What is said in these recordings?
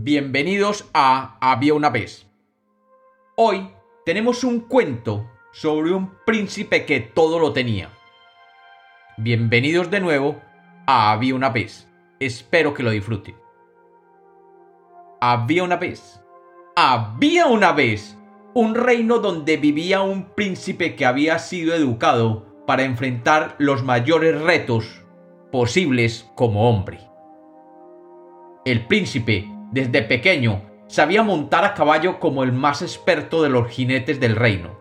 Bienvenidos a Había una vez. Hoy tenemos un cuento sobre un príncipe que todo lo tenía. Bienvenidos de nuevo a Había una vez. Espero que lo disfruten. Había una vez. Había una vez un reino donde vivía un príncipe que había sido educado para enfrentar los mayores retos posibles como hombre. El príncipe, desde pequeño, sabía montar a caballo como el más experto de los jinetes del reino.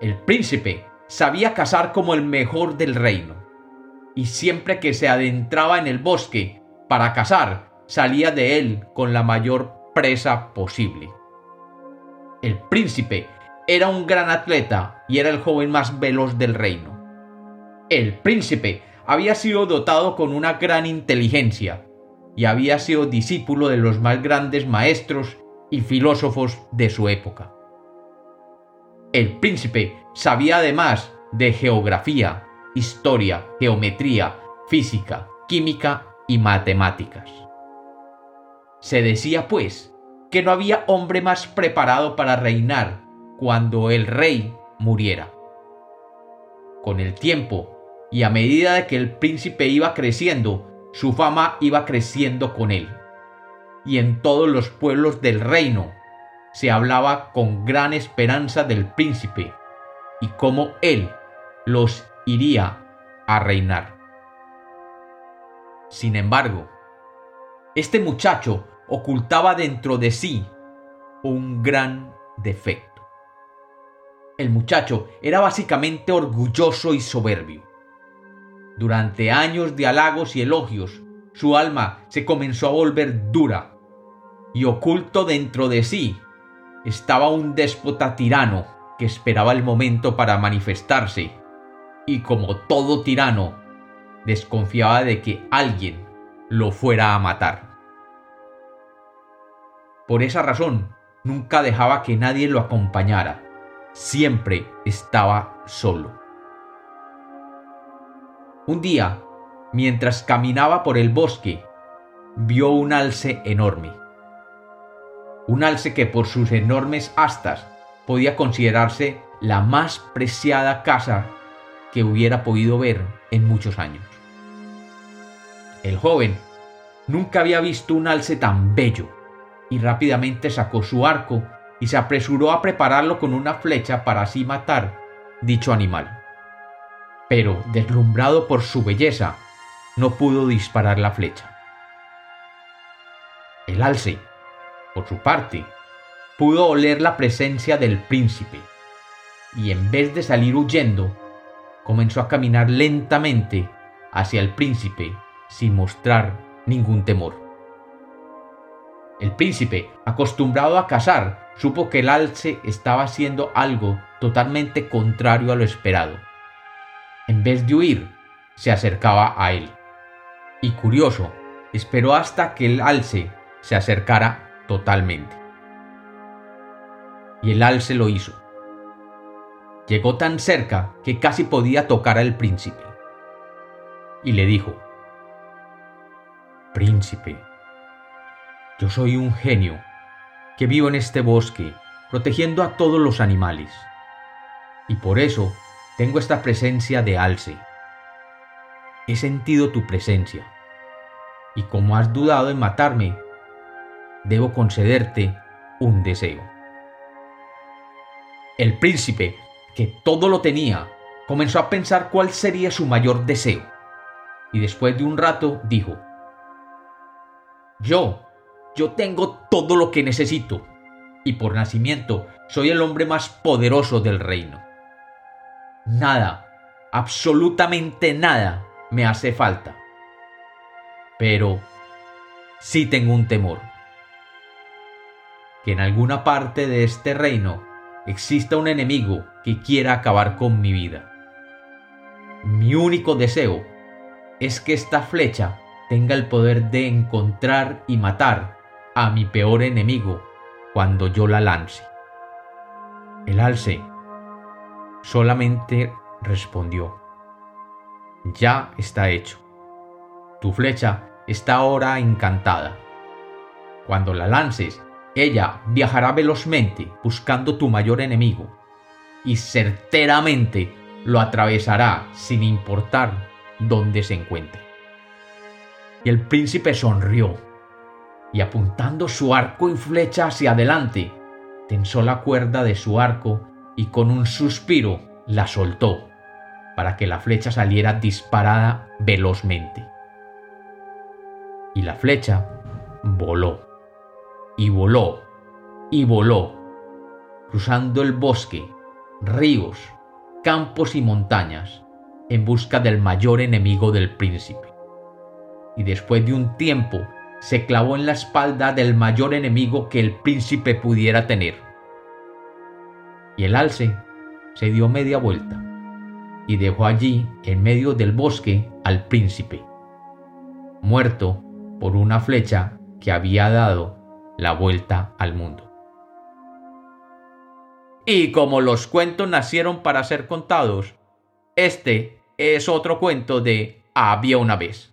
El príncipe sabía cazar como el mejor del reino, y siempre que se adentraba en el bosque para cazar, salía de él con la mayor presa posible. El príncipe era un gran atleta y era el joven más veloz del reino. El príncipe había sido dotado con una gran inteligencia y había sido discípulo de los más grandes maestros y filósofos de su época. El príncipe sabía además de geografía, historia, geometría, física, química y matemáticas. Se decía, pues, que no había hombre más preparado para reinar cuando el rey muriera. Con el tiempo, y a medida de que el príncipe iba creciendo, su fama iba creciendo con él. Y en todos los pueblos del reino se hablaba con gran esperanza del príncipe y cómo él los iría a reinar. Sin embargo, este muchacho ocultaba dentro de sí un gran defecto. El muchacho era básicamente orgulloso y soberbio. Durante años de halagos y elogios, su alma se comenzó a volver dura, y oculto dentro de sí estaba un déspota tirano que esperaba el momento para manifestarse, y como todo tirano, desconfiaba de que alguien lo fuera a matar. Por esa razón, nunca dejaba que nadie lo acompañara, siempre estaba solo. Un día, mientras caminaba por el bosque, vio un alce enorme. Un alce que por sus enormes astas podía considerarse la más preciada casa que hubiera podido ver en muchos años. El joven nunca había visto un alce tan bello y rápidamente sacó su arco y se apresuró a prepararlo con una flecha para así matar dicho animal pero deslumbrado por su belleza, no pudo disparar la flecha. El alce, por su parte, pudo oler la presencia del príncipe, y en vez de salir huyendo, comenzó a caminar lentamente hacia el príncipe sin mostrar ningún temor. El príncipe, acostumbrado a cazar, supo que el alce estaba haciendo algo totalmente contrario a lo esperado en vez de huir, se acercaba a él. Y curioso, esperó hasta que el alce se acercara totalmente. Y el alce lo hizo. Llegó tan cerca que casi podía tocar al príncipe. Y le dijo, Príncipe, yo soy un genio que vivo en este bosque protegiendo a todos los animales. Y por eso tengo esta presencia de alce. He sentido tu presencia. Y como has dudado en matarme, debo concederte un deseo. El príncipe, que todo lo tenía, comenzó a pensar cuál sería su mayor deseo. Y después de un rato dijo, Yo, yo tengo todo lo que necesito, y por nacimiento soy el hombre más poderoso del reino. Nada, absolutamente nada me hace falta. Pero sí tengo un temor. Que en alguna parte de este reino exista un enemigo que quiera acabar con mi vida. Mi único deseo es que esta flecha tenga el poder de encontrar y matar a mi peor enemigo cuando yo la lance. El alce solamente respondió, Ya está hecho. Tu flecha está ahora encantada. Cuando la lances, ella viajará velozmente buscando tu mayor enemigo y certeramente lo atravesará sin importar dónde se encuentre. Y el príncipe sonrió y apuntando su arco y flecha hacia adelante, tensó la cuerda de su arco y con un suspiro la soltó para que la flecha saliera disparada velozmente. Y la flecha voló, y voló, y voló, cruzando el bosque, ríos, campos y montañas, en busca del mayor enemigo del príncipe. Y después de un tiempo se clavó en la espalda del mayor enemigo que el príncipe pudiera tener. Y el alce se dio media vuelta y dejó allí, en medio del bosque, al príncipe, muerto por una flecha que había dado la vuelta al mundo. Y como los cuentos nacieron para ser contados, este es otro cuento de Había una vez.